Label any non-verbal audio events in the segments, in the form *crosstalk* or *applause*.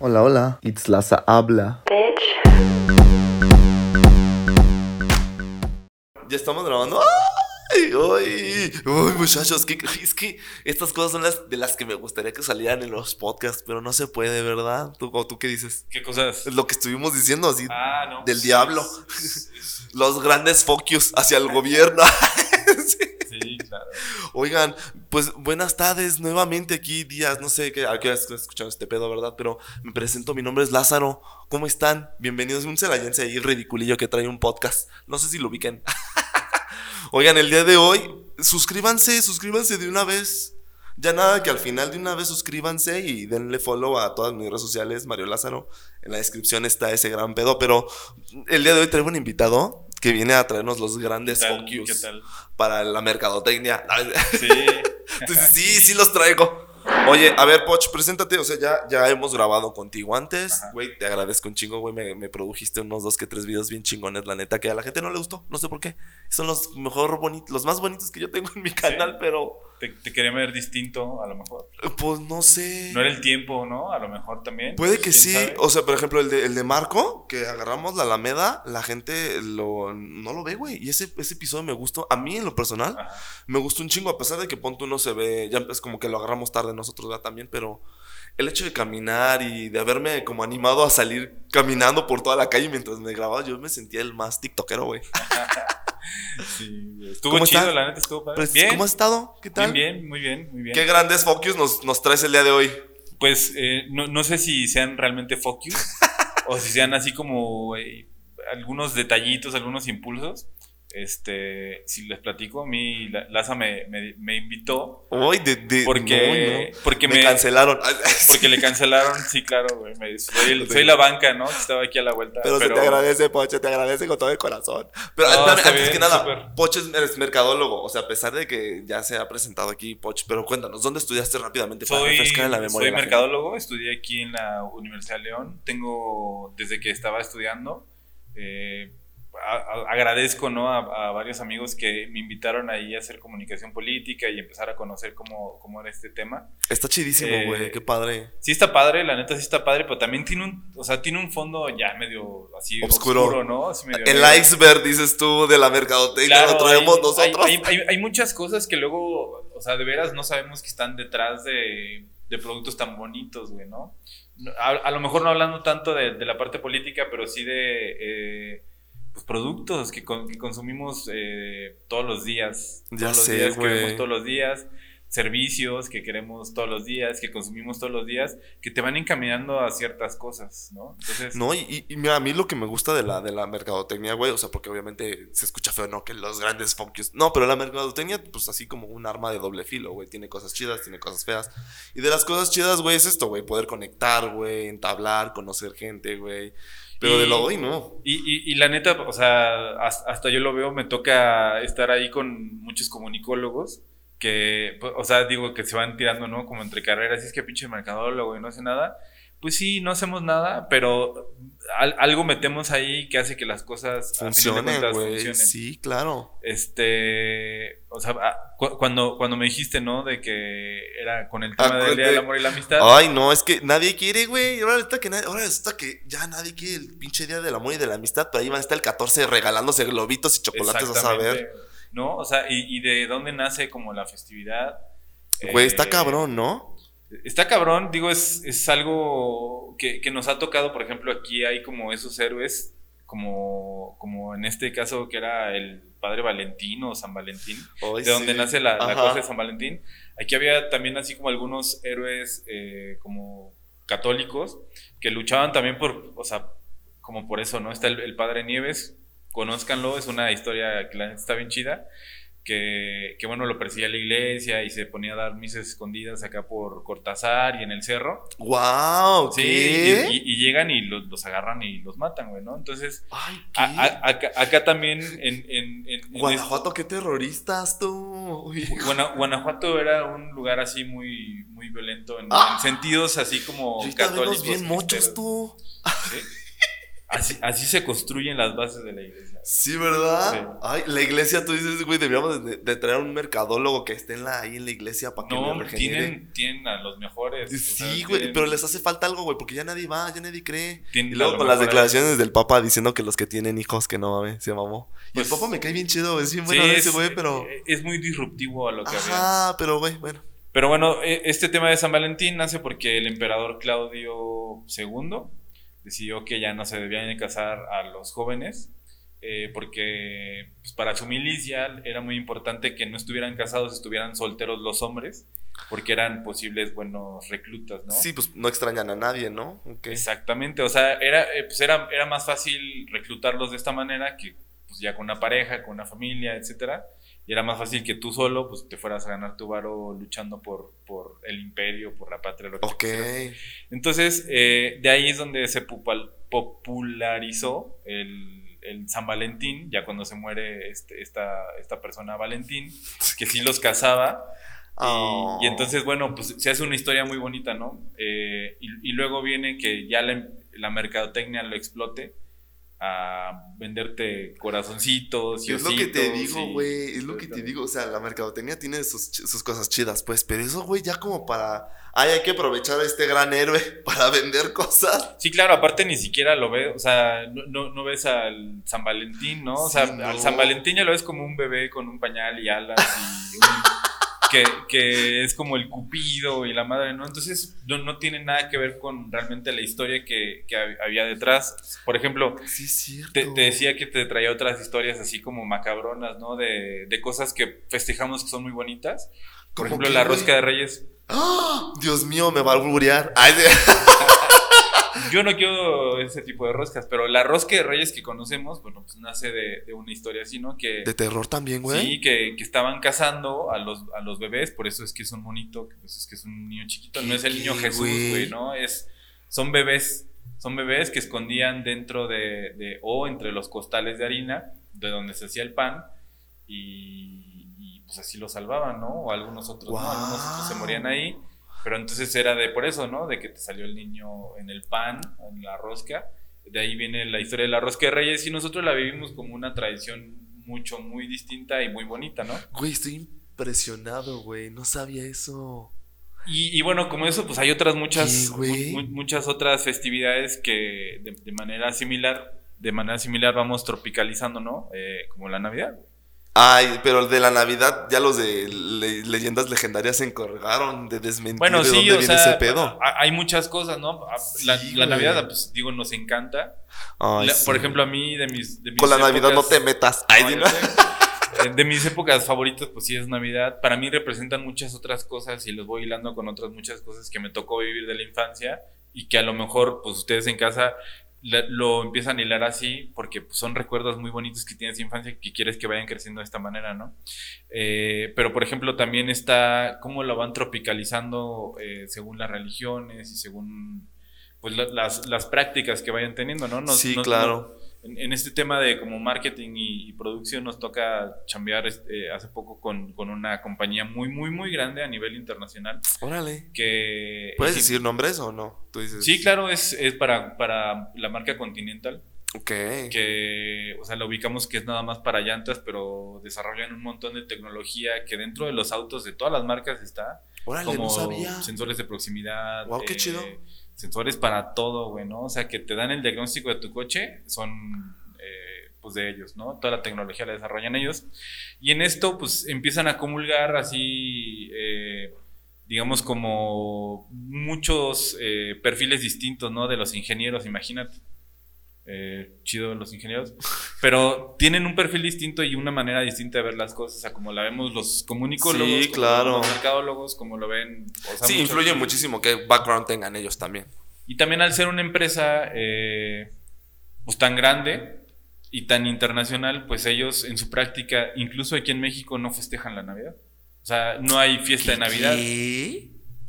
Hola, hola. It's Laza habla. ¿Ya estamos grabando? ¡Ay! ¡Ay! ¡Uy, muchachos! ¿qué- es que estas cosas son las de las que me gustaría que salieran en los podcasts, pero no se puede, ¿verdad? ¿Tú, o tú qué dices? ¿Qué cosas? Lo que estuvimos diciendo así. Ah, no. Del sí, diablo. sí, sí, Los grandes focus hacia el gobierno. *laughs* Sí. Sí, claro. Oigan, pues buenas tardes nuevamente aquí, días, no sé qué, a qué has escuchado este pedo, ¿verdad? Pero me presento, mi nombre es Lázaro. ¿Cómo están? Bienvenidos a un celayense ahí ridiculillo que trae un podcast. No sé si lo ubiquen. *laughs* Oigan, el día de hoy, suscríbanse, suscríbanse de una vez. Ya nada, que al final de una vez suscríbanse y denle follow a todas mis redes sociales, Mario Lázaro. En la descripción está ese gran pedo, pero el día de hoy traigo un invitado que viene a traernos los grandes ¿Qué tal? focus ¿Qué tal? Para la mercadotecnia. *laughs* Sí. Entonces, sí, sí los traigo. Oye, a ver, Poch, preséntate. O sea, ya, ya hemos grabado contigo antes. Güey, te agradezco un chingo, güey. Me, me produjiste unos dos que tres videos bien chingones, la neta, que a la gente no le gustó. No sé por qué. Son los mejor bonitos, los más bonitos que yo tengo en mi canal, pero Te, te quería ver distinto, a lo mejor. pues no sé. No era el tiempo, ¿no? A lo mejor también. Puede que ¿Quién sí. sabe? O sea, por ejemplo, el de, el de Marco, que agarramos la Alameda, la gente lo, no lo ve, güey. Y ese, ese episodio me gustó. A mí, en lo personal, Ajá. me gustó un chingo, a pesar de que Ponto no se ve, ya es como que lo agarramos tarde nosotros ¿verdad? también, pero el hecho de caminar y de haberme como animado a salir caminando por toda la calle mientras me grababa, yo me sentía el más tiktokero, güey. *laughs* Sí, estuvo ¿Cómo chido, estás? la neta estuvo padre. Pues, bien. ¿Cómo has estado? ¿Qué tal? bien, bien, muy bien, muy bien. ¿Qué grandes focus nos, nos traes el día de hoy? Pues eh, no, no sé si sean realmente focus *laughs* o si sean así como eh, algunos detallitos, algunos impulsos. Este, si les platico, a mí La- Laza me, me, me invitó Hoy de, de porque, no, no. porque me, me, cancelaron. *laughs* porque le cancelaron, sí, claro, güey. soy, el- soy la banca, ¿no? Que estaba aquí a la vuelta. Pero, se te agradece, Poche, te agradece con todo el corazón. Pero No, antes bien, que nada, súper. Poche es, mercadólogo. O sea, a pesar de que ya se ha presentado aquí Poche, pero cuéntanos, ¿dónde estudiaste rápidamente para Soy, refrescar en la memoria? soy gente? mercadólogo, estudié aquí en la Universidad de León. Tengo, desde que estaba estudiando, eh, a- a- agradezco ¿no? a, a varios amigos que me invitaron ahí a hacer comunicación política y empezar a conocer cómo, cómo era este tema. Está chidísimo, Eh, güey, qué padre. Sí está padre, la neta sí está padre, pero también tiene un, o sea, tiene un fondo ya medio así Obscuro. oscuro, ¿no? Así medio El negro. iceberg, dices tú, de la mercadotecnia, Claro, lo traemos hay, nosotros. Hay, hay- hay muchas cosas que luego, o sea, de veras no sabemos que están detrás de, de productos tan bonitos, güey, ¿no? No, A, a lo mejor no hablando tanto de, de la parte política, pero sí de eh, pues, productos que, con- que consumimos eh, todos los días. Ya todos los sé, días que güey. vemos todos los días. Servicios que queremos todos los días, que consumimos todos los días, que te van encaminando a ciertas cosas, ¿no? Entonces, No, y, y- y mira, a mí lo que me gusta de la, de la mercadotecnia, güey, o sea, porque obviamente se escucha feo, ¿no? Que los grandes focus. No, pero la mercadotecnia, pues así como un arma de doble filo, güey. Tiene cosas chidas, tiene cosas feas. Y de las cosas chidas, güey, es esto, güey. Poder conectar, güey, entablar, conocer gente, güey. Pero de lo hoy, no. Y, y, y la neta, o sea, has- hasta yo lo veo, me toca estar ahí con muchos comunicólogos que, pues, o sea, digo que se van tirando, ¿no? Como entre carreras, y es que pinche mercadólogo y no hace nada. Pues sí, no hacemos nada, pero al- algo metemos ahí que hace que las cosas Funcionen, güey. Sí, claro. Este, o sea, ah, cu- cuando, cuando me dijiste, ¿no? De que era con el tema Ah, del Día del de- Amor y la Amistad. Ay, no, es que nadie quiere, güey. Ahora resulta que, nadie- ahora resulta que ya nadie quiere el pinche día del amor y de la amistad. Pero ahí van a estar el 14 regalándose globitos y chocolates a saber. ¿No? O sea, y, y de dónde nace como la festividad. Güey, está Eh, cabrón, ¿no? Está cabrón, digo, es, es algo que, que nos ha tocado, por ejemplo, aquí hay como esos héroes, como, como en este caso que era el padre Valentín o San Valentín, de donde nace la, la cosa de San Valentín. Aquí había también así como algunos héroes eh, como católicos que luchaban también por, o sea, como por eso, ¿no? Está el, el padre Nieves, conózcanlo, es una historia que está bien chida. Que, que, bueno, lo perseguía la iglesia y se ponía a dar misas escondidas acá por Cortázar y en el cerro. ¡Wow! Sí, ¿Qué? y, y- y llegan y los, los agarran y los matan, güey, ¿no? Entonces, Ay, ¿qué? a- a- acá, acá también en... en- en- en Guanajuato, qué terroristas tú. Guanajuato era un lugar así muy, muy violento en, Ah. en sentidos así como Ahorita católicos. bien cristeros. tú. ¿Sí? Así, así se construyen las bases de la iglesia. Sí, ¿verdad? Sí. Ay, la iglesia, tú dices, güey, deberíamos de, de traer un mercadólogo que esté en la, ahí en la iglesia para que No, lo regenere. tienen, tienen a los mejores. o sea, Sí, güey, tienen- pero les hace falta algo, güey, porque ya nadie va, ya nadie cree. tienen Y luego con las declaraciones del Papa diciendo que los que tienen hijos, que no mames, se mamó. Y Pues- el Papa me cae bien chido, güey, es bien Sí, bueno es, ese güey, pero... es muy disruptivo a lo que había. Ajá, pero güey, bueno. Pero bueno, e- este tema de San Valentín nace porque el emperador Claudio II decidió que ya no se debían de casar a los jóvenes, eh, porque pues, para su milicia era muy importante que no estuvieran casados, estuvieran solteros los hombres, porque eran posibles buenos reclutas, ¿no? Sí, pues no extrañan a nadie, ¿no? Exactamente, o sea, era, eh, pues era, era más fácil reclutarlos de esta manera que pues ya con una pareja, con una familia, etcétera, y era más fácil que tú solo pues te fueras a ganar tu varo luchando por, por el imperio, por la patria, lo que Ok. quisieras. Entonces, eh, de ahí es donde se popularizó el, el San Valentín, ya cuando se muere este, esta, esta persona Valentín, que sí los casaba. Y, Oh. y entonces, bueno, pues se hace una historia muy bonita, ¿no? Eh, y, y luego viene que ya la, la mercadotecnia lo explote a venderte corazoncitos y Es lo que te digo, güey. Es lo que te digo. O sea, la mercadotecnia tiene sus, cosas chidas, pues. Pero eso, güey, ya como para. Ay, hay que aprovechar a este gran héroe *laughs* para vender cosas. Sí, claro, aparte ni siquiera lo ves, o sea, no, no, no ves al San Valentín, ¿no? O sea, Sí, no. al San Valentín ya lo ves como un bebé con un pañal y alas y *laughs* un- que, que es como el cupido y la madre, ¿no? Entonces no, no tiene nada que ver con realmente la historia que, que hab- había detrás. Por ejemplo, Sí, te, te decía que te traía otras historias así como macabronas, ¿no? De, de cosas que festejamos que son muy bonitas. Por ¿Cómo ejemplo, qué, la rosca de reyes. ¡Ah! Dios mío, me va a alburear. Ay, de- *laughs* Yo no quiero ese tipo de roscas, pero la rosca de reyes que conocemos, bueno, pues nace de, de una historia así, ¿no? Que, de terror también, güey. sí, que, que estaban cazando a los, a los bebés, por eso es que es un monito, que pues es que es un niño chiquito, no es el niño ¿Qué, Jesús, güey? ¿no? Es, son bebés, son bebés que escondían dentro de, de- o entre los costales de harina, de donde se hacía el pan, y, y, pues así los salvaban, ¿no? O algunos otros, ¿no? Algunos otros se morían ahí. Pero entonces era de por eso, ¿no? De que te salió el niño en el pan, en la rosca. De ahí viene la historia de la rosca de reyes y nosotros la vivimos como una tradición mucho, muy distinta y muy bonita, ¿no? Güey, estoy impresionado, güey. No sabía eso. Y, y bueno, como eso, pues hay otras muchas, ¿Qué, güey? mu- mu- muchas otras festividades que de, de manera similar, de manera similar vamos tropicalizando, ¿no? Eh, como la Navidad. Ay, pero el de la Navidad, ya los de le- leyendas legendarias se encargaron de desmentir Bueno, de sí, dónde o viene sea, ese pedo. hay muchas cosas, ¿no? La, Sí, la güey. Navidad, pues digo, nos encanta. Ay, La- sí. Por ejemplo, a mí de mis... de mis Con la Navidad no te metas. Ay, No. *laughs* Eh, De mis épocas favoritas, pues sí es Navidad. Para mí representan muchas otras cosas y los voy hilando con otras muchas cosas que me tocó vivir de la infancia y que a lo mejor, pues ustedes en casa lo empiezan a hilar así porque pues, son recuerdos muy bonitos que tienes de infancia que quieres que vayan creciendo de esta manera, ¿no? Eh, pero, por ejemplo, también está cómo lo van tropicalizando eh, según las religiones y según pues la- las, las prácticas que vayan teniendo, ¿no? Nos- Sí, nos- claro. En, en este tema de como marketing y, y producción nos toca chambear este, hace poco con, con una compañía muy, muy, muy grande a nivel internacional Órale. que... ¿Puedes es- decir nombres o no? Tú dices. Sí, claro, es, es para, para la marca Continental, Ok. que, o sea, la ubicamos que es nada más para llantas, pero desarrollan un montón de tecnología que dentro de los autos de todas las marcas está, Órale, como no sabía. sensores de proximidad. Guau, qué chido. Sensores para todo, güey, ¿no? O sea, que te dan el diagnóstico de tu coche, son eh, pues de ellos, ¿no? Toda la tecnología la desarrollan ellos. Y en esto, pues empiezan a comulgar así, eh, digamos, como muchos eh, perfiles distintos, ¿no? De los ingenieros, imagínate. Eh, chido los ingenieros, pero tienen un perfil distinto y una manera distinta de ver las cosas, o sea, como la vemos los comunicólogos, Sí, como claro. los mercadólogos, como lo ven. o sea, Sí, influye muchísimo que background tengan ellos también. Y también al ser una empresa eh, pues tan grande y tan internacional, pues ellos en su práctica, incluso aquí en México, no festejan la Navidad. O sea, no hay fiesta de Navidad. ¿Qué?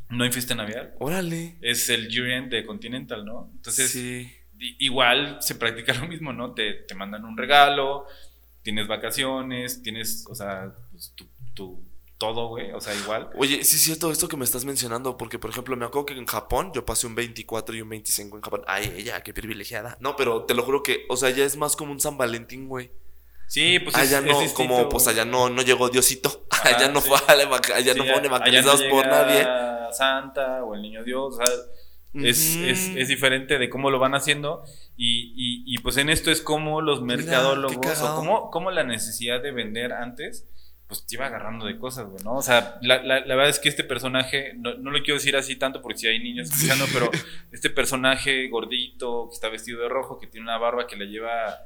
No hay fiesta de Navidad. Órale. Es el year-end de Continental, ¿no? Entonces, sí. Igual se practica *laughs* lo mismo, ¿no? Te, te mandan un regalo, tienes vacaciones, tienes, o sea, pues, tu, tu- todo, güey, o sea, igual. Oye, sí es cierto esto que me estás mencionando, porque por ejemplo me acuerdo que en Japón yo pasé un 24 y un 25 en Japón. Ay, ella, qué privilegiada. No, pero te lo juro que, o sea, ya es más como un San Valentín, güey. Sí, pues allá es, no, es distinto, como, pues allá no, no llegó Diosito. *laughs* Ajá, allá no sí. fue, allá no fueron allá evangelizados no por nadie. Santa o el niño Dios, o sea, es, es, es diferente de cómo lo van haciendo y, y, y, pues en esto es como los mercadólogos o como, como la necesidad de vender antes pues te iba agarrando de cosas, güey, ¿no? O sea, la, la, la verdad es que este personaje, no, no lo quiero decir así tanto porque si hay niños *laughs* escuchando, pero este personaje gordito, que está vestido de rojo, que tiene una barba que le lleva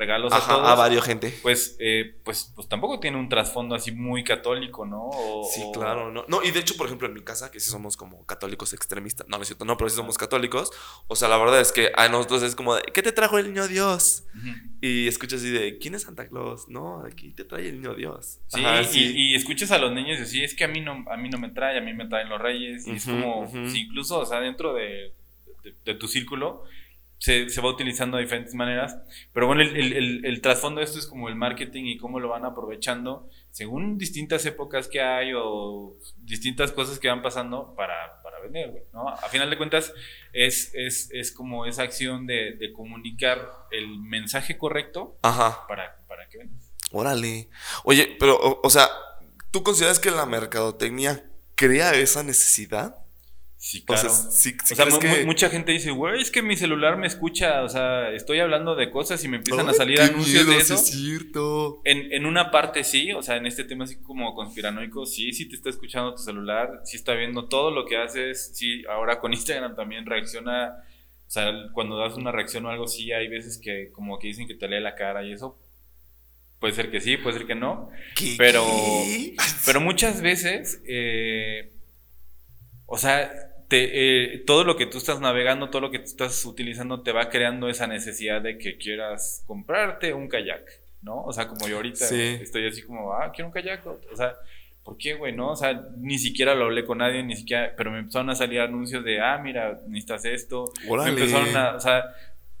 regalos a todos, a varios gente. pues, eh, pues, pues tampoco tiene un trasfondo así muy católico, ¿no? O- Sí, claro, ¿no? No, y de hecho, por ejemplo, en mi casa, que sí somos como católicos extremistas, no, no es cierto, no, pero sí somos católicos, o sea, la verdad es que a nosotros es como de, ¿qué te trajo el niño Dios? Y escuchas así de, ¿quién es Santa Claus? No, aquí te trae el niño Dios. Sí, Ajá, y, y escuchas a los niños y así, es que a mí no, a mí no me trae, a mí me traen los reyes, y es como, sí, incluso, o sea, dentro de, de- de tu círculo, se, se va utilizando de diferentes maneras, pero bueno, el, el- el- el trasfondo de esto es como el marketing y cómo lo van aprovechando según distintas épocas que hay o distintas cosas que van pasando para, para vender, güey, ¿no? A final de cuentas, es, es, es como esa acción de, de comunicar el mensaje correcto Ajá, para, para que vendas. órale. Oye, pero, o, o sea, ¿tú consideras que la mercadotecnia crea esa necesidad? Sí, O claro. sea, sí, sí o sea, que- mucha gente dice, güey, es que mi celular me escucha, o sea, estoy hablando de cosas y me empiezan a salir anuncios miedo, de sí eso. es cierto. En, en una parte sí, o sea, en este tema así como conspiranoico, sí, sí te está escuchando tu celular, sí está viendo todo lo que haces, sí, ahora con Instagram también reacciona, o sea, cuando das una reacción o algo, sí, hay veces que como que dicen que te lee la cara y eso, puede ser que sí, puede ser que no, ¿Qué, pero, qué? pero muchas veces, eh, o sea, te, eh, todo lo que tú estás navegando, todo lo que tú estás utilizando, te va creando esa necesidad de que quieras comprarte un kayak, ¿no? O sea, como yo ahorita Sí. estoy así como, ah, quiero un kayak. O sea, ¿por qué, güey? No, o sea, ni siquiera lo hablé con nadie, ni siquiera, pero me empezaron a salir anuncios de, ah, mira, necesitas esto. Órale. Me empezaron a, o sea,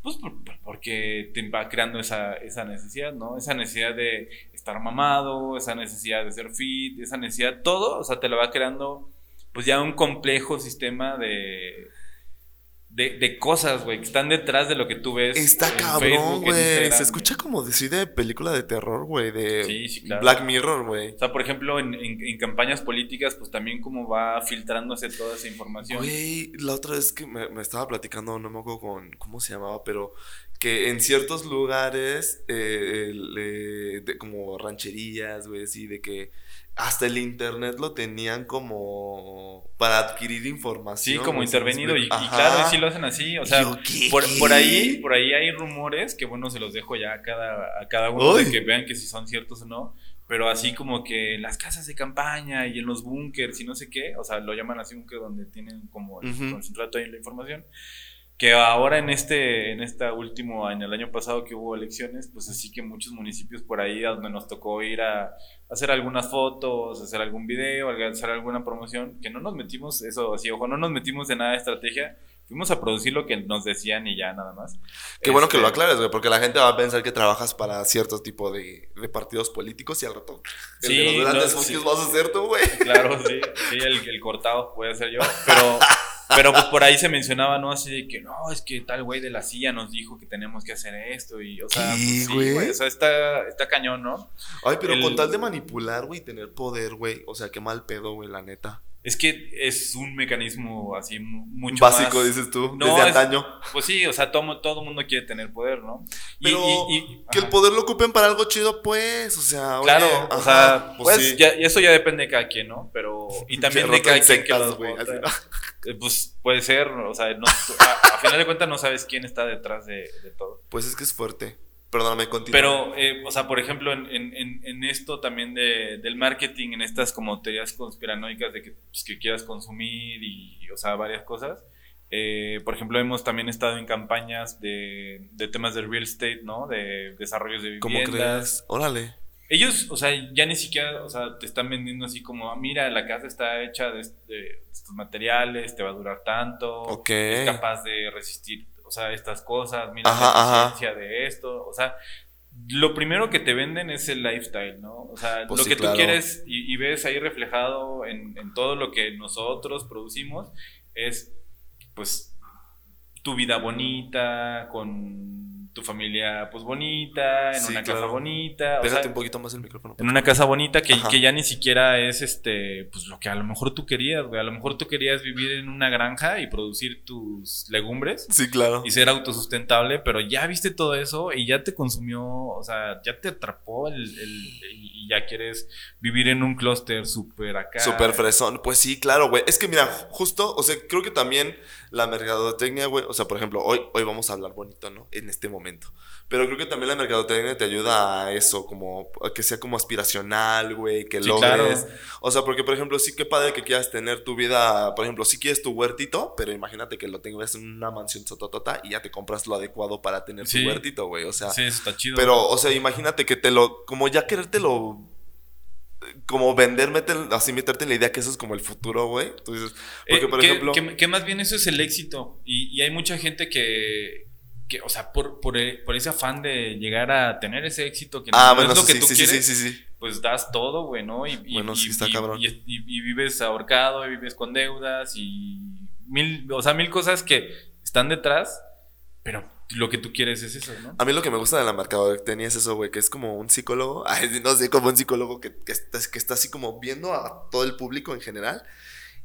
pues por- por- porque te va creando esa, esa necesidad, ¿no? Esa necesidad de estar mamado, esa necesidad de ser fit, esa necesidad, todo, o sea, te la va creando, pues ya un complejo sistema de, de, de cosas, güey, que están detrás de lo que tú ves. Está cabrón, güey. Se escucha como decir de película de terror, güey. De Sí, sí, claro. Black Mirror, güey. O sea, por ejemplo, en, en- en campañas políticas, pues también como va filtrándose toda esa información. Güey, la otra vez que me, me estaba platicando, no me acuerdo con cómo se llamaba, pero que en ciertos lugares, eh, el, eh, de- como rancherías, güey, así, de que hasta el internet lo tenían como para adquirir información. Sí, como güey, ¿sí me intervenido y, y claro, sí lo hacen así, o sea, por, por ahí, por ahí hay rumores que bueno, se los dejo ya a cada, a cada uno de que vean que si son ciertos o no, pero así como que en las casas de campaña y en los búnkers y no sé qué, o sea, lo llaman así búnker donde tienen como el Ujú. concentrado toda la información, que ahora en este, en esta último año, el año pasado que hubo elecciones, pues así que muchos municipios por ahí a donde nos tocó ir a hacer algunas fotos, hacer algún video, hacer alguna promoción, que no nos metimos, eso así, ojo, no nos metimos en nada de estrategia, fuimos a producir lo que nos decían y ya nada más. Qué bueno que Este, lo aclares, güey, porque la gente va a pensar que trabajas para cierto tipo de, de partidos políticos y al rato. El Sí, de los grandes no, sí. vas a ser tú, güey. Claro, sí, sí, el, el cortado puede ser yo, pero, *laughs* pero pues por ahí se mencionaba, ¿no? Así de que, no, es que tal güey de la silla nos dijo que tenemos que hacer esto y, o sea, ¿Qué, pues, sí, güey? güey, o sea, está, está cañón, ¿no? Ay, pero El- con tal de manipular, güey, tener poder, güey. O sea, qué mal pedo, güey, la neta. Es que es un mecanismo así mu- mucho Básico, más... dices tú, No, desde es- antaño. Pues sí, o sea, todo, todo mundo quiere tener poder, ¿no? Y- Pero y- y- que el poder lo ocupen para algo chido, pues. O sea, oye, Claro, o ajá, sea, pues, sí. ya, y eso ya depende de cada quien, ¿no? Pero, y *laughs* también de cada en quien que los güey, vota. así. *laughs* Eh, Pues puede ser, o sea, no, a, a final de cuentas no sabes quién está detrás de, de todo. Pues es que es fuerte. Perdóname, continúa. Pero, eh, o sea, por ejemplo, en, en- en- esto también de, del marketing, en estas como teorías conspiranoicas de que, pues, que quieras consumir y, o sea, varias cosas. eh, por ejemplo, hemos también estado en campañas de, de temas de real estate, ¿no? De desarrollos de ¿Cómo viviendas. crees? Órale. Ellos, o sea, ya ni siquiera, o sea, te están vendiendo así como, ah, mira, la casa está hecha de, de estos materiales, te va a durar tanto, Ok. es capaz de resistir, o sea, estas cosas, mira la eficiencia de esto, o sea, lo primero que te venden es el lifestyle, ¿no? O sea, Pues lo sí, que claro. tú quieres y, y ves ahí reflejado en, en todo lo que nosotros producimos es, pues, tu vida bonita, con tu familia, pues, bonita, en Sí, una claro. casa bonita. o Déjate sea, un poquito más el micrófono. en una casa bonita que, que ya ni siquiera es este, pues lo que a lo mejor tú querías, güey. A lo mejor tú querías vivir en una granja y producir tus legumbres Sí, claro. y ser autosustentable, pero ya viste todo eso y ya te consumió, o sea, ya te atrapó el, el- y ya quieres vivir en un clúster súper acá. Super fresón. Pues sí, claro, güey. Es que mira, justo, o sea, creo que también la mercadotecnia, güey, o sea, por ejemplo, hoy, hoy vamos a hablar bonito, ¿no? En este momento. Pero creo que también la mercadotecnia te ayuda a eso, como a que sea como aspiracional, güey, que Sí, logres. claro. O sea, porque, por ejemplo, sí que padre que quieras tener tu vida, por ejemplo, si quieres tu huertito, pero imagínate que lo tengas en una mansión sototota y ya te compras lo adecuado para tener Sí. tu huertito, güey. O sea, Sí, eso está chido. pero, o sea, imagínate que te lo, como ya querértelo, como vender, así meterte en la idea que eso es como el futuro, güey. Entonces, porque Eh, por que, ejemplo, que- que más bien eso es el éxito. Y, y hay mucha gente que, que, o sea, por, por, e- por ese afán de llegar a tener ese éxito que ah, no bueno, es lo sí, que tú sí, quieres, sí, pues das todo, güey, ¿no? Y, y- Bueno, está cabrón. Y, y- y vives ahorcado, y vives con deudas y mil, o sea, mil cosas que están detrás, pero lo que tú quieres es eso, ¿no? A mí lo que me gusta de la mercadotecnia es eso, güey, que es como un psicólogo, *laughs* ay, no sé, como un psicólogo que, que, está, que está así como viendo a todo el público en general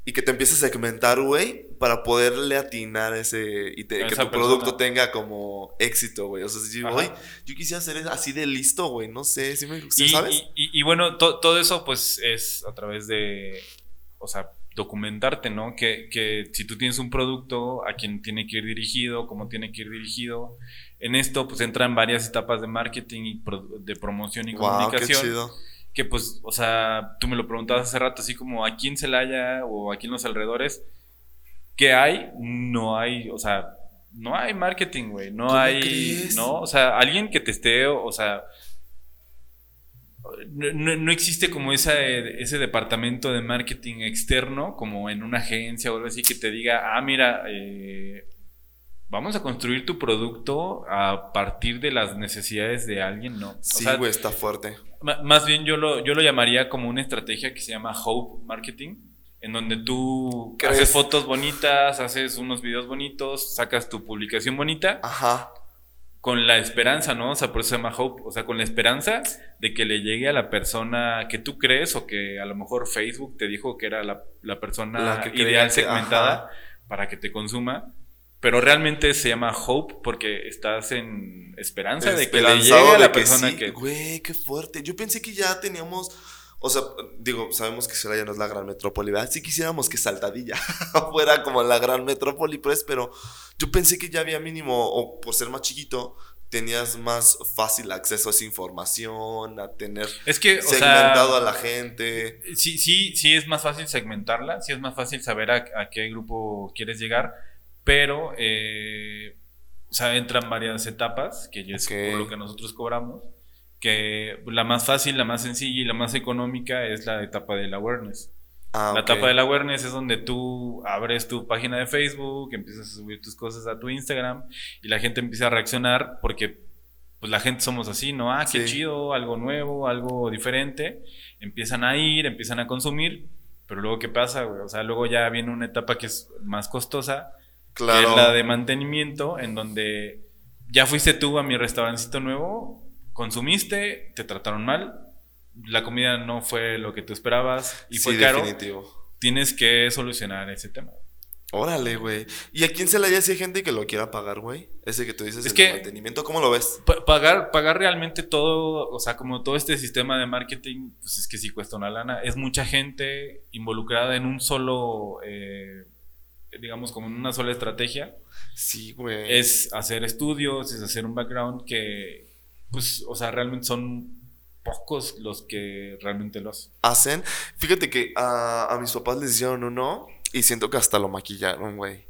y que te empieza a segmentar, güey, para poderle atinar ese y te- que tu producto persona. tenga como éxito, güey. O sea, si güey, yo quisiera ser así de listo, güey, no sé, ¿sí me y, sabes? y- y- y bueno, to- todo eso pues es a través de, o sea, documentarte, ¿no? Que, que si tú tienes un producto, a quién tiene que ir dirigido, cómo tiene que ir dirigido. En esto pues entran varias etapas de marketing y pro- de promoción y Wow, qué comunicación. chido. que pues, o sea, tú me lo preguntabas hace rato, así como aquí en Celaya o aquí en los alrededores, ¿qué hay? No hay, o sea, no hay marketing, güey, no ¿Cómo hay, crees? no, o sea, alguien que te esté, o sea, no, existe como esa, ese departamento de marketing externo, como en una agencia o algo así, que te diga, ah, mira, eh, vamos a construir tu producto a partir de las necesidades de alguien, ¿no? O Sí, sea, güey, está fuerte. Más bien yo lo, yo lo llamaría como una estrategia que se llama Hope Marketing, en donde tú ¿Crees? haces fotos bonitas, haces unos videos bonitos, sacas tu publicación bonita Ajá. Con la esperanza, ¿no? O sea, por eso se llama Hope, o sea, con la esperanza de que le llegue a la persona que tú crees o que a lo mejor Facebook te dijo que era la, la persona La que creía ideal segmentada ajá. para que te consuma. Pero realmente se llama Hope porque estás en esperanza de que le llegue a la de que persona sí. que... Güey, qué fuerte. Yo pensé que ya teníamos. O sea, digo, sabemos que Celaya no es la gran metrópoli, ¿verdad? Sí quisiéramos que Saltadilla *laughs* fuera como la gran metrópoli, pues, pero yo pensé que ya había mínimo, o por ser más chiquito, tenías más fácil acceso a esa información, a tener Es que, o sea, segmentado a la gente. Sí, sí, sí es más fácil segmentarla, sí es más fácil saber a, a qué grupo quieres llegar, pero, eh, o sea, entran varias etapas, que ya es lo que nosotros cobramos, que la más fácil, la más sencilla y la más económica es la etapa del awareness. Ah, La ok. etapa del awareness es donde tú abres tu página de Facebook, empiezas a subir tus cosas a tu Instagram y la gente empieza a reaccionar porque pues la gente somos así, ¿no? Ah, qué Sí. chido, algo nuevo, algo diferente. Empiezan a ir, empiezan a consumir, pero luego ¿qué pasa, güey? O sea, luego ya viene una etapa que es más costosa, que Claro. es la de mantenimiento, en donde ya fuiste tú a mi restaurancito nuevo, consumiste, te trataron mal, la comida no fue lo que tú esperabas y sí, fue caro definitivo. tienes que solucionar ese tema. Órale, güey. ¿Y aquí en Celaya si hay gente que lo quiera pagar, güey? Ese que tú dices, Es el que- mantenimiento, ¿cómo lo ves? Pa- pagar, pagar realmente todo, o sea, como todo este sistema de marketing, pues es que sí cuesta una lana. Es mucha gente involucrada en un solo, eh, digamos, como en una sola estrategia. Sí, güey. Es hacer estudios, es hacer un background que, pues, o sea, realmente son pocos los que realmente lo hacen. hacen. Fíjate que a, a mis papás les hicieron uno y siento que hasta lo maquillaron, güey.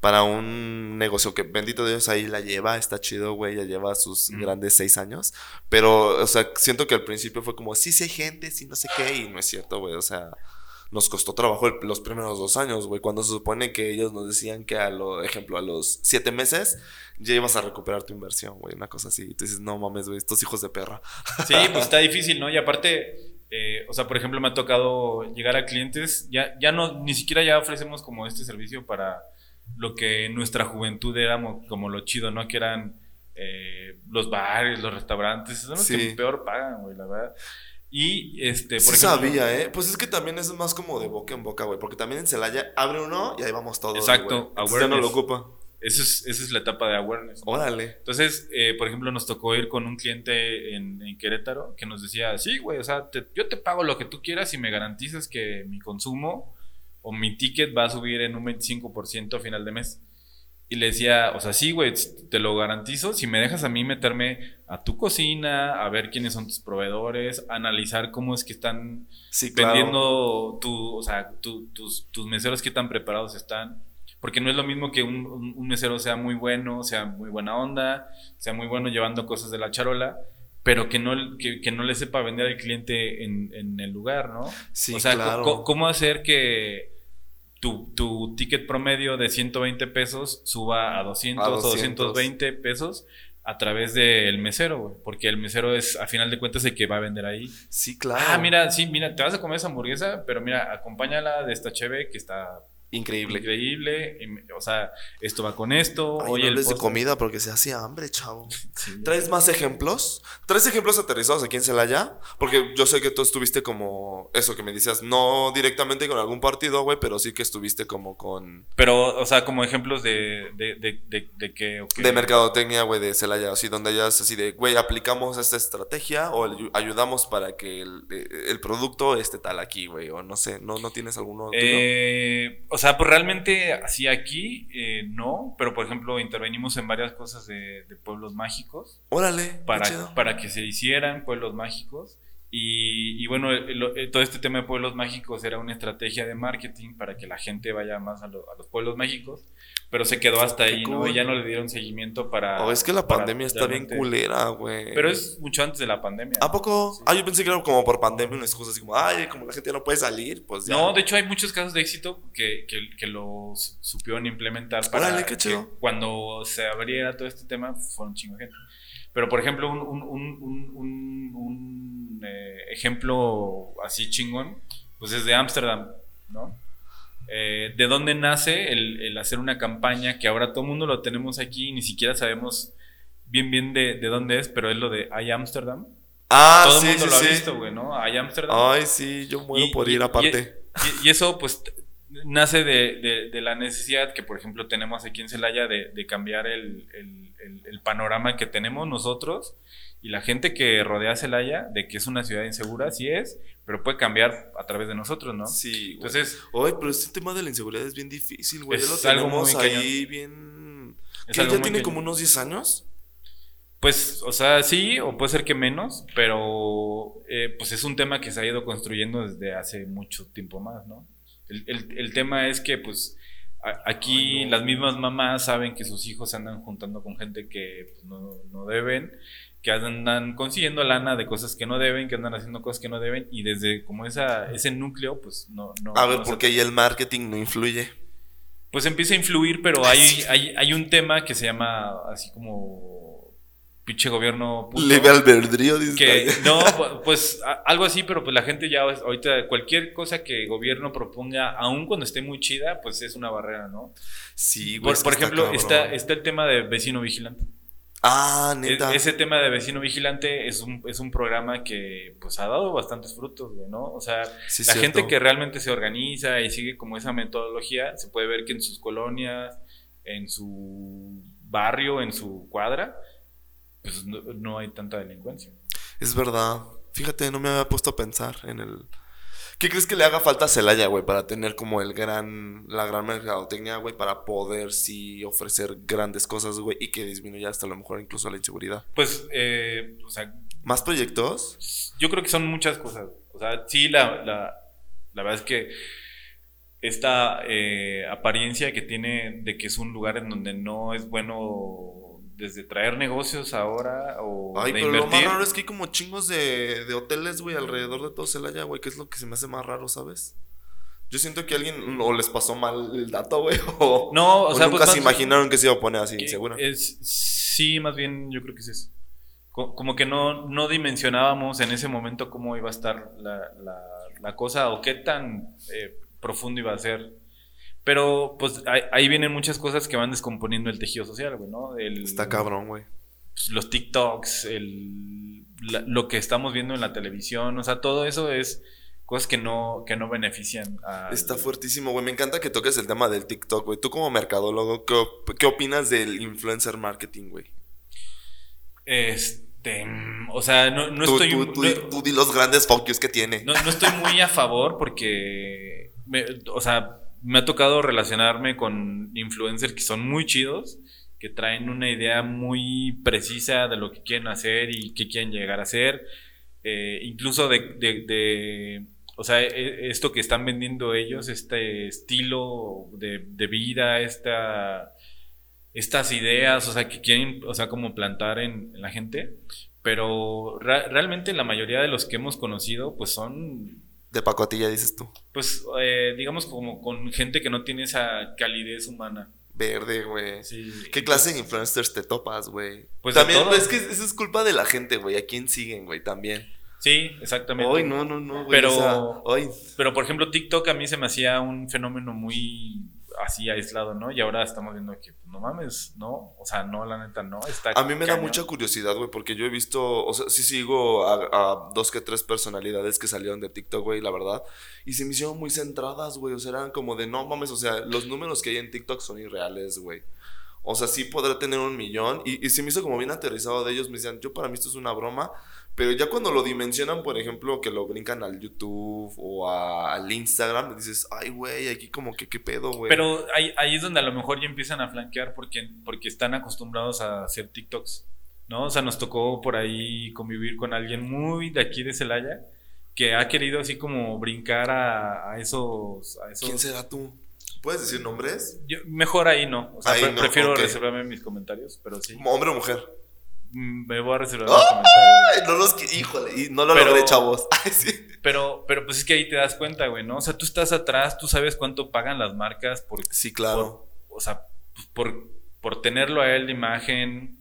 Para un negocio que, bendito Dios, ahí la lleva, está chido, güey, ya lleva sus grandes seis años. Pero, o sea, siento que al principio fue como, sí, sí hay gente, sí, no sé qué, y no es cierto, güey, o sea, nos costó trabajo el- los primeros dos años, güey. Cuando se supone que ellos nos decían que a lo, ejemplo, a los siete meses ya ibas a recuperar tu inversión, güey. Una cosa así. Y tú dices, no mames, güey, estos hijos de perra. *laughs* Sí, pues está difícil, ¿no? Y aparte, eh, o sea, por ejemplo, me ha tocado llegar a clientes, ya, ya no, ni siquiera ya ofrecemos como este servicio para lo que en nuestra juventud éramos como lo chido, ¿no? Que eran eh, los bares, los restaurantes, son los Sí. que peor pagan, güey, la verdad. Y este, Sí por ejemplo, sabía, ¿eh? Pues es que también es más como de boca en boca, güey. Porque también en Celaya abre uno y ahí vamos todos. Exacto, ya no lo ocupa. esa es, esa es la etapa de awareness. ¿no? Órale. Entonces, eh, por ejemplo, nos tocó ir con un cliente en, en Querétaro que nos decía, sí, güey, o sea, te- yo te pago lo que tú quieras y me garantizas que mi consumo o mi ticket va a subir en un 25% a final de mes. Y le decía, o sea, sí, güey, te lo garantizo si me dejas a mí meterme a tu cocina, a ver quiénes son tus proveedores, analizar cómo es que están Sí, claro. vendiendo tu, o sea, tu- tus, tus meseros qué tan preparados están. Porque no es lo mismo que un, mesero sea muy bueno, sea muy buena onda, sea muy bueno llevando cosas de la charola, pero que no, que, que no le sepa vender al cliente en, en el lugar, ¿no? Sí, o sea, claro. ¿cómo hacer que tu, tu ticket promedio de 120 pesos suba a 200, A o 200. 220 pesos a través del mesero, güey? Porque el mesero es, a final de cuentas, el que va a vender ahí. Sí, claro. Ah, mira, sí, mira, te vas a comer esa hamburguesa, pero mira, acompáñala de esta cheve que está Increíble. increíble. y me- o sea, esto va con esto. Ay, oye, no de comida porque se hacía hambre, chavo. Sí. ¿Traes más ejemplos? ¿Traes ejemplos aterrizados aquí en Celaya? Porque yo sé que tú estuviste como eso que me decías, no directamente con algún partido, güey, pero sí que estuviste como con... Pero, o sea, como ejemplos de, de, de, de, de que... o que- De mercadotecnia, güey, de Celaya, así donde ya es así de, güey, aplicamos esta estrategia o ayu- ayudamos para que el, eh, el producto esté tal aquí, güey, o no sé, ¿no, no tienes alguno? Eh, o sea, pues realmente así aquí eh, no, pero por ejemplo intervenimos en varias cosas de, de pueblos mágicos Órale, para, para que se hicieran pueblos mágicos. Y, y bueno, el- el- todo este tema de pueblos mágicos era una estrategia de marketing para que la gente vaya más a, lo- a los pueblos mágicos, pero se quedó hasta Qué ahí, ¿no? cool. Y ya no le dieron seguimiento para... O es que la pandemia está bien culera, güey. Pero es mucho antes de la pandemia. ¿A ¿no? poco? Sí. Ah, yo pensé que era como por pandemia una excusa así como, ay, como la gente ya no puede salir, pues ya. No, de hecho hay muchos casos de éxito que, que, que lo su- supieron implementar para Órale, qué que chido. cuando se abriera todo este tema fue un chingo de gente. Pero por ejemplo, un, un, un, un, eh, ejemplo así chingón, pues es de Ámsterdam, ¿no? Eh, ¿De dónde nace el, el hacer una campaña que ahora todo el mundo lo tenemos aquí y ni siquiera sabemos bien bien de, de dónde es, pero es lo de I Amsterdam? Ah, todo sí, el mundo sí, lo ha visto, güey, ¿no? I Amsterdam. Ay, sí, yo muero Y- por y- ir aparte. Y, y eso, pues, nace de, de- de la necesidad que, por ejemplo, tenemos aquí en Celaya de, de cambiar el, el- el- el panorama que tenemos nosotros y la gente que rodea Celaya, de que es una ciudad insegura, sí es, pero puede cambiar a través de nosotros, ¿no? Sí, güey. Entonces, Ay, pero este tema de la inseguridad es bien difícil, güey. Ya Es algo tenemos muy ahí bien. es ¿Qué, algo ya muy tiene cañón. como unos 10 años? Pues, o sea, sí, o puede ser que menos, pero eh, pues es un tema que se ha ido construyendo desde hace mucho tiempo más, ¿no? El, el- el tema es que, pues, a- aquí Ay, no. las mismas mamás saben que sus hijos se andan juntando con gente que pues, no, no deben, que andan consiguiendo lana de cosas que no deben, que andan haciendo cosas que no deben, y desde como esa, ese núcleo, pues no... no A ver, no porque ahí el marketing no influye. pues empieza a influir, pero hay, hay, hay un tema que se llama así como pinche gobierno puto. Libre albedrío, dice. Que no, pu- pues a- algo así, pero pues la gente ya ahorita cualquier cosa que el gobierno proponga, aun cuando esté muy chida, pues es una barrera, ¿no? Sí, güey. Por, está ejemplo, está, está el tema de vecino vigilante. Ah, E- neta. ese tema de vecino vigilante es un, es un programa que pues ha dado bastantes frutos, güey, ¿no? O sea, Sí, la cierto. gente que realmente se organiza y sigue como esa metodología, se puede ver que en sus colonias, en su barrio, en su cuadra, pues no, no hay tanta delincuencia. Es verdad. Fíjate, no me había puesto a pensar en el. ¿Qué crees que le haga falta a Celaya, güey, para tener como el gran, la gran mercadotecnia, güey, para poder sí ofrecer grandes cosas, güey, y que disminuya hasta a lo mejor incluso la inseguridad? Pues, eh, o sea, ¿Más proyectos? yo creo que son muchas cosas. O sea, sí, la, la, la verdad es que esta eh, apariencia que tiene de que es un lugar en donde no es bueno desde traer negocios ahora o Ay, de pero lo más raro es que hay como chingos de, de hoteles, güey, alrededor de todo Celaya, güey, que es lo que se me hace más raro, ¿sabes? Yo siento que alguien o les pasó mal el dato, güey, *laughs* o, No, o, o sea, nunca pues se imaginaron que se iba a poner así, que seguro. es- sí, más bien yo creo que es eso. Co- Como que no, no dimensionábamos en ese momento cómo iba a estar la, la- la cosa o qué tan eh, profundo iba a ser. Pero pues ahí, ahí vienen muchas cosas que van descomponiendo el tejido social, güey, ¿no? El- Está cabrón, güey. pues, los TikToks, el, la- lo que estamos viendo en la televisión, o sea, todo eso es cosas que no, que no benefician a... Está fuertísimo, güey. Me encanta que toques el tema del TikTok, güey. Tú como mercadólogo, ¿qué, op- qué opinas del influencer marketing, güey? Este, o sea, no, no tú, estoy... tú, tú, no- tú di los grandes focus que tiene. No, no estoy muy a favor porque, me- o sea, me ha tocado relacionarme con influencers que son muy chidos, que traen una idea muy precisa de lo que quieren hacer y qué quieren llegar a hacer. Eh, incluso de, o sea, e- esto que están vendiendo ellos, este estilo de, vida, esta, estas ideas, o sea, que quieren, o sea, como plantar en, en la gente. Pero realmente la mayoría de los que hemos conocido, pues son, De pacotilla, dices tú. pues, eh, digamos, como con gente que no tiene esa calidez humana. Verde, güey. Sí. ¿Qué clase de influencers te topas, güey? Pues también, es que eso es culpa de la gente, güey. ¿A quién siguen, güey? También. Sí, exactamente. Ay, no, no, no, güey. Pero- o sea, ay, Pero, por ejemplo, TikTok a mí se me hacía un fenómeno muy así aislado, ¿no? Y ahora estamos viendo que, pues, no mames, no. O sea, no, la neta, no. Está A mí me da mucha curiosidad, güey, porque yo he visto, o sea, sí sigo a, a dos que tres personalidades que salieron de TikTok, güey, la verdad, y se me hicieron muy centradas, güey, o sea, eran como de, no mames, o sea, los números que hay en TikTok son irreales, güey. O sea, sí podrá tener un millón, y, y se me hizo como bien aterrizado de ellos, me decían, yo para mí esto es una broma, pero ya cuando lo dimensionan, por ejemplo, que lo brincan al YouTube o a- al Instagram, dices, ay, güey, aquí como que qué pedo, güey. Pero ahí, ahí es donde a lo mejor ya empiezan a flanquear porque, porque están acostumbrados a hacer TikToks, ¿no? O sea, nos tocó por ahí convivir con alguien muy de aquí de Celaya que ha querido así como brincar a, a esos... A esos ¿Quién será tú? ¿Puedes decir nombres? Yo- mejor ahí no. O sea, Ahí pre- no, prefiero ok. reservarme mis comentarios, pero sí. ¿Hombre o mujer? Mm, Me voy a reservar mis comentarios. No los híjole, y no lo Pero- logré, chavos. *laughs* Ay, sí. Pero, pero pues es que ahí te das cuenta, güey, ¿no? O sea, tú estás atrás, tú sabes cuánto pagan las marcas por, Sí, claro. por- o sea, pues, por, por tenerlo a él de imagen.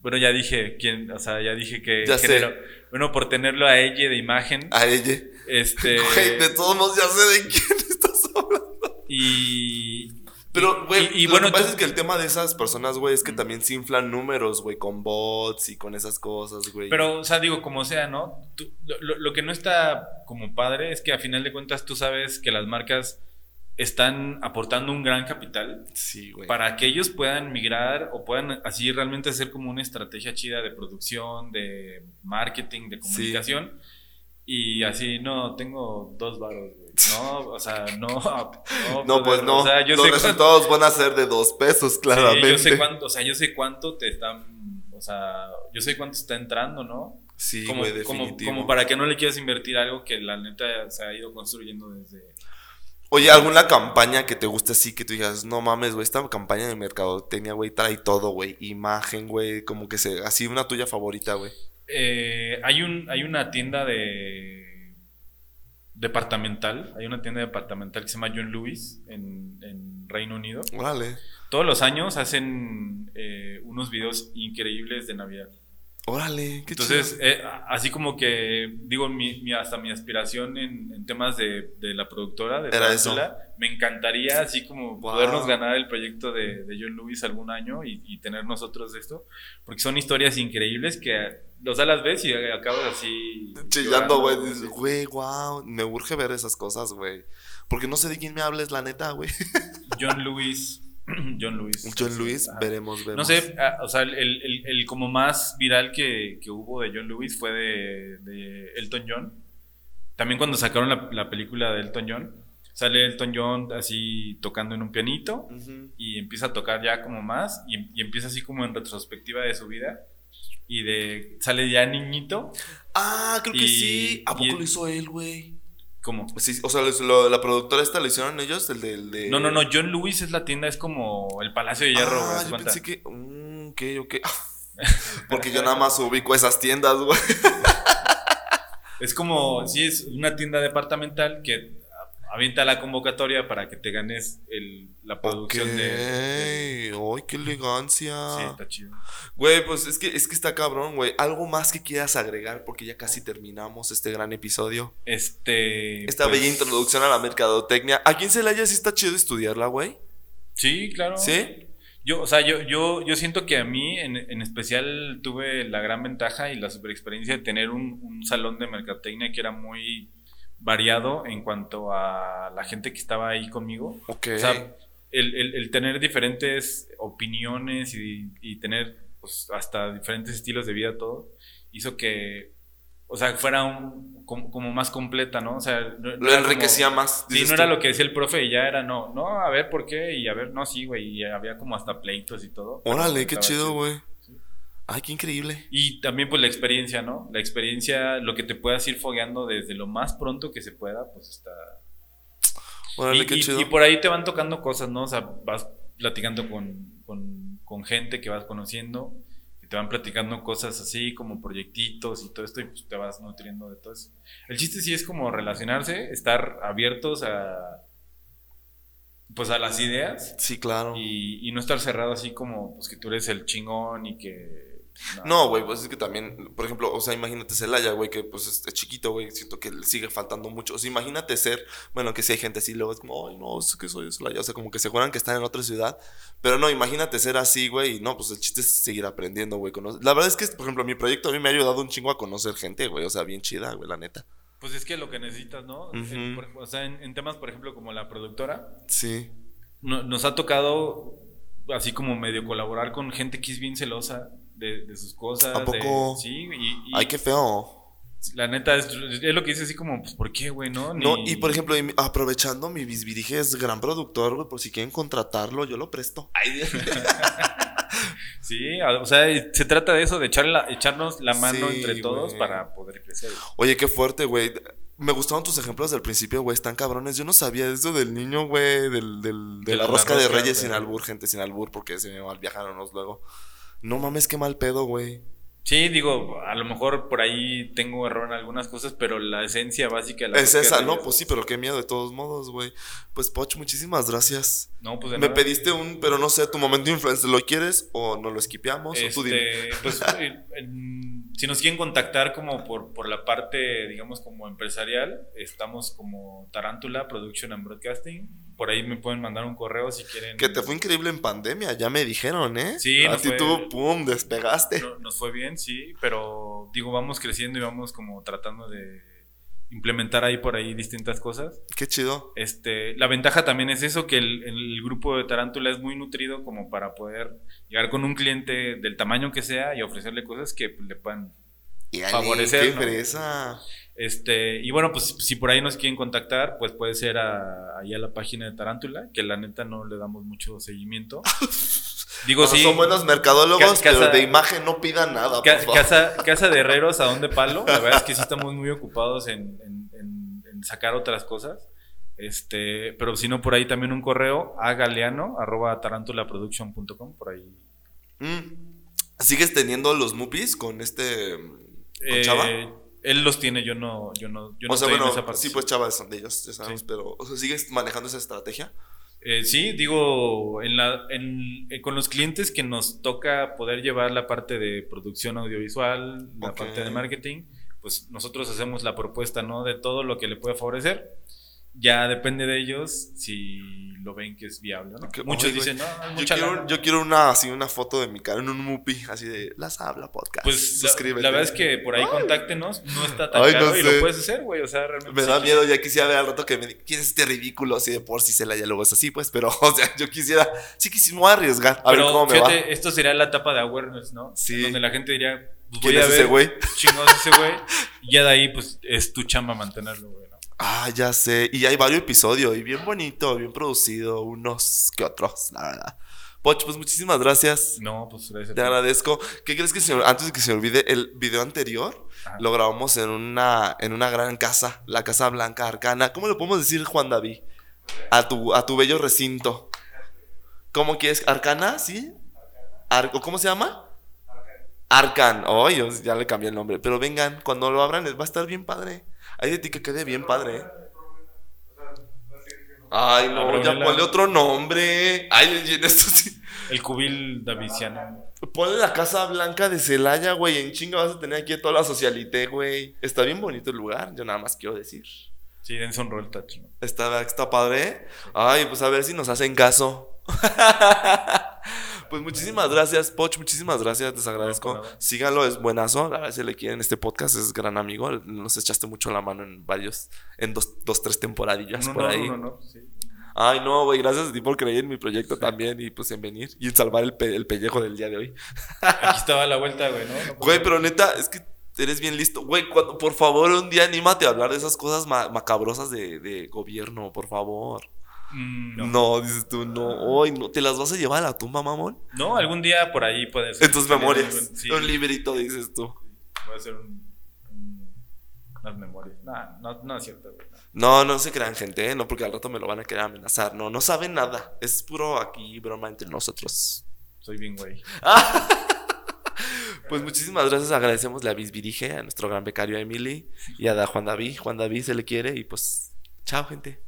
Bueno, ya dije quién, o sea, ya dije que Ya sé. generó- Bueno, por tenerlo a ella de imagen. A ella. Este. Güey, de todos modos ya sé de quién *laughs* estás hablando. y. Pero, güey, y, y lo bueno, que pasa es que el tema de esas personas, güey, es que también se inflan números, güey, con bots y con esas cosas, güey. Pero, o sea, digo, como sea, ¿no? Tú- lo, lo- lo que no está como padre es que a final de cuentas tú sabes que las marcas están aportando un gran capital Sí, güey. para que ellos puedan migrar o puedan así realmente hacer como una estrategia chida de producción, de marketing, de comunicación. Y así, no, tengo dos varos, güey. No, o sea, no. *laughs* No, No, pues brother, no. O sea, yo Los sé cuánto, resultados van a ser de dos pesos, claramente. yo sé cuánto, o sea, yo sé cuánto te están, o sea, yo sé cuánto está entrando, ¿no? Sí, como, definitivo. como para que no le quieras invertir algo que la neta se ha ido construyendo desde... Oye, ¿alguna campaña que te guste así, que tú digas, no mames, güey, esta campaña de mercadotecnia, güey, trae todo, güey, imagen, güey, como que se, así una tuya favorita, güey. Eh, hay, un, hay una tienda de departamental, hay una tienda departamental que se llama John Lewis en, en Reino Unido. Órale, Todos los años hacen eh, unos videos increíbles de Navidad. Órale, qué Entonces, chido. eh, así como que, digo, mi, mi- hasta mi aspiración en, en temas de, de la productora, de Era eso. Tarántula, me encantaría así como Wow. podernos ganar el proyecto de, de John Lewis algún año y, y tener nosotros esto, porque son historias increíbles que los a las ves y acabas así... Chillando, güey, güey, wow, me urge ver esas cosas, güey. Porque no sé de quién me hables, la neta, güey. John Lewis. *clears throat* John Lewis. John Lewis, Ajá. veremos, veremos. No sé, ah, o sea, el, el- el como más viral que, que hubo de John Lewis fue de, de Elton John. También cuando sacaron la, la película de Elton John, sale Elton John así tocando en un pianito y empieza a tocar ya como más y, y empieza así como en retrospectiva de su vida y de sale ya niñito Ah, creo que sí. ¿A poco y- lo hizo él, güey? Como Sí, o sea, lo- la productora esta lo hicieron ellos, el del de... no no no John Lewis es la tienda es como el Palacio de Hierro güey, Ah, haz de yo cuenta. pensé que... mm, ok, ok. *laughs* Porque yo nada más ubico esas tiendas, güey. Es como, sí, es una tienda departamental que avienta la convocatoria para que te ganes el, la producción de, de- ¡Ay, qué elegancia! Sí, está chido. Güey, pues es que, es que está cabrón, güey. ¿Algo más que quieras agregar? Porque ya casi terminamos este gran episodio. Este. Esta pues, bella introducción a la mercadotecnia. Aquí en Celaya sí está chido estudiarla, güey. Sí, claro. ¿Sí? Yo, o sea, yo, yo, yo siento que a mí en, en especial tuve la gran ventaja y la super experiencia de tener un, un salón de mercadotecnia que era muy variado en cuanto a la gente que estaba ahí conmigo. O sea, el, el- el tener diferentes opiniones y, y tener pues, hasta diferentes estilos de vida, todo, hizo que, o sea, fuera un, como, como más completa, ¿no? O sea, no- lo enriquecía como- más. Sí, no era lo que decía el profe y ya era no, no, a ver por qué y a ver, no, sí, güey, y había como hasta pleitos y todo. Órale, qué chido, güey. Ay, qué increíble. Y también pues la experiencia, ¿no? La experiencia, lo que te puedas ir fogueando desde lo más pronto que se pueda, pues está... Órale, y, qué y- chido. y por ahí te van tocando cosas, ¿no? O sea, vas platicando con, con, con gente que vas conociendo, y te van platicando cosas así como proyectitos y todo esto, y pues te vas nutriendo de todo eso. El chiste sí es como relacionarse, estar abiertos a pues a las ideas Sí, claro. y, y no estar cerrado así como pues que tú eres el chingón y que No, güey, pues es que también, por ejemplo, o sea, imagínate Celaya, güey, que pues es, chiquito, güey, siento que le sigue faltando mucho. O sea, imagínate ser, bueno, que si hay gente así, luego es como, ay, no, es que soy de Celaya, o sea, como que se juegan que están en otra ciudad. Pero no, imagínate ser así, güey, y no, pues el chiste es seguir aprendiendo, güey. La verdad es que, por ejemplo, mi proyecto a mí me ha ayudado un chingo a conocer gente, güey, o sea, bien chida, güey, la neta. Pues es que lo que necesitas, ¿no? Ujú. En- por- o sea, en, en temas, por ejemplo, como la productora, Sí. no- nos ha tocado así como medio colaborar con gente que es bien celosa de, de sus cosas. ¿A de- sí, y, y Ay, qué feo. la neta es, es lo que dice así como, pues, ¿por qué, güey, no? No, y por ejemplo, aprovechando, mi bisbirige es gran productor, güey, por si quieren contratarlo, yo lo presto. Ay, *laughs* Sí, a- o sea, se trata de eso, de echar la- echarnos la mano Sí, entre todos para poder crecer. Oye, qué fuerte, güey. Me gustaron tus ejemplos del principio, güey. Están cabrones. Yo no sabía eso del niño, güey. Del, del- de De la la rosca de rosca, reyes sin albur, gente sin albur, porque se me mal viajaron luego. No mames, qué mal pedo, güey. Sí, digo, a lo mejor por ahí tengo error en algunas cosas, pero la esencia básica la Es esa, no, pues sí, pero qué miedo de todos modos, güey. Pues, Poch, muchísimas gracias. No, pues de Me nada. pediste un, pero no sé, tu momento de influencer, ¿lo quieres o no lo esquipeamos? O tú dime. Este, pues, *laughs* eh, en- si nos quieren contactar como por, por la parte, digamos, como empresarial, estamos como Tarántula Production and Broadcasting. Por ahí me pueden mandar un correo si quieren. Que te fue increíble en pandemia, ya me dijeron, ¿eh? Sí, A ti fue- tú, pum, despegaste. No- nos fue bien, sí, pero digo, vamos creciendo y vamos como tratando de implementar ahí por ahí distintas cosas. Qué chido. Este, la ventaja también es eso, que el, el grupo de Tarántula es muy nutrido como para poder llegar con un cliente del tamaño que sea y ofrecerle cosas que pues, le puedan Favorecer, Qué ¿no? Este, y bueno, pues si por ahí nos quieren contactar, pues puede ser a, ahí a la página de Tarántula, que la neta no le damos mucho seguimiento. *laughs* Digo, No, sí. Son buenos mercadólogos, Ca- casa- pero de imagen no pidan nada, por favor. casa, casa de *laughs* herreros a dónde palo. La verdad es que sí estamos muy ocupados en, en- en- en sacar otras cosas. Este, pero si no, por ahí también un correo a galeano arroba tarántulaproduction.com, por ahí. Mm. ¿Sigues teniendo los mupis con este. con Chava? Él los tiene, yo no, yo no, yo no o sea, estoy bueno, en esa parte. sí, pues Chava son de ellos, ya sabemos, Sí. pero. O sea, ¿sigues manejando esa estrategia? Eh, sí, digo, en la, en- eh, con los clientes que nos toca poder llevar la parte de producción audiovisual, la parte de marketing, pues nosotros hacemos la propuesta, ¿no? De todo lo que le puede favorecer. Ya depende de ellos si lo ven que es viable, ¿no? Muchos oye, dicen, no, es Yo mucha quiero, lana". yo quiero una, así, una foto de mi cara en un mupi, así de Las Habla Podcast. Pues la, suscríbete. la verdad es que por ahí contáctenos, no está tan Ay, no caro y sé. lo puedes hacer, güey, o sea, realmente. Me sí da miedo, ya quisiera ver al rato que me diga, ¿quién es este ridículo? Así de por si se la ya luego es así, pues, pero, *laughs* o sea, yo quisiera, sí me a arriesgar, a Pero ver cómo me fíjate, va. esto sería la etapa de awareness, ¿no? Sí. En Donde la gente diría, pues ¿Quién voy a es ver ese güey? chingados ese güey. Y ya de ahí, pues, es tu chamba mantenerlo, güey, ¿no? Ah, ya sé. Y hay varios episodios, y bien bonito, bien producido, unos que otros, la verdad. Poch, pues muchísimas gracias. No, pues gracias. a Te agradezco. ¿Qué crees que se, antes de que se me olvide, el video anterior Ajá. lo grabamos en una, en una gran casa, la Casa Blanca Arcana. ¿Cómo le podemos decir, Juan David? A tu, a tu bello recinto. ¿Cómo quieres? ¿Arcana? ¿Sí? Ar- ¿o ¿Cómo se llama? Arcan. Oh, yo ya le cambié el nombre. Pero vengan, cuando lo abran va a estar bien padre. Hay de ti que quede bien padre. ¿eh? Ay, no, ya ponle otro nombre. Ay, en esto sí. El cubil daviciano. Ponle la Casa Blanca de Celaya, güey. En chinga vas a tener aquí toda la socialité, güey. Está bien bonito el lugar, yo nada más quiero decir. Sí, dense un rol touch, ¿no? Está, está padre. Ay, pues a ver si nos hacen caso. *laughs* pues muchísimas gracias, Poch. Muchísimas gracias, les agradezco. No. Síganlo, es buenazo. La verdad, si le quieren este podcast, es gran amigo. Nos echaste mucho la mano en varios, en dos, dos tres temporadillas por no, ahí. uno no, sí. Ay, no, güey, gracias a ti por creer en mi proyecto también y pues en venir y en salvar el, pe- el pellejo del día de hoy. Aquí estaba la vuelta, güey, ¿no? No Güey, pero neta, es que eres bien listo. Güey, cuando, por favor, un día anímate a hablar de esas cosas ma- macabrosas de, de gobierno, por favor. Mm, No. no. dices tú, no. Hoy no. ¿Te las vas a llevar a la tumba, mamón? No, algún día por ahí puede ser. En tus memorias. sí. Un librito, dices tú. A hacer un, un- unas memorias. Nah, no, no es cierto, güey. no. No, se crean, gente, ¿eh? No, porque al rato me lo van a querer amenazar. No, no saben nada. Es puro aquí broma entre nosotros. Soy bien, güey. *laughs* Pues muchísimas gracias. Agradecemos a Bisbirige, a nuestro gran becario Emily y a da Juan David. Juan David se le quiere y pues, chao, gente.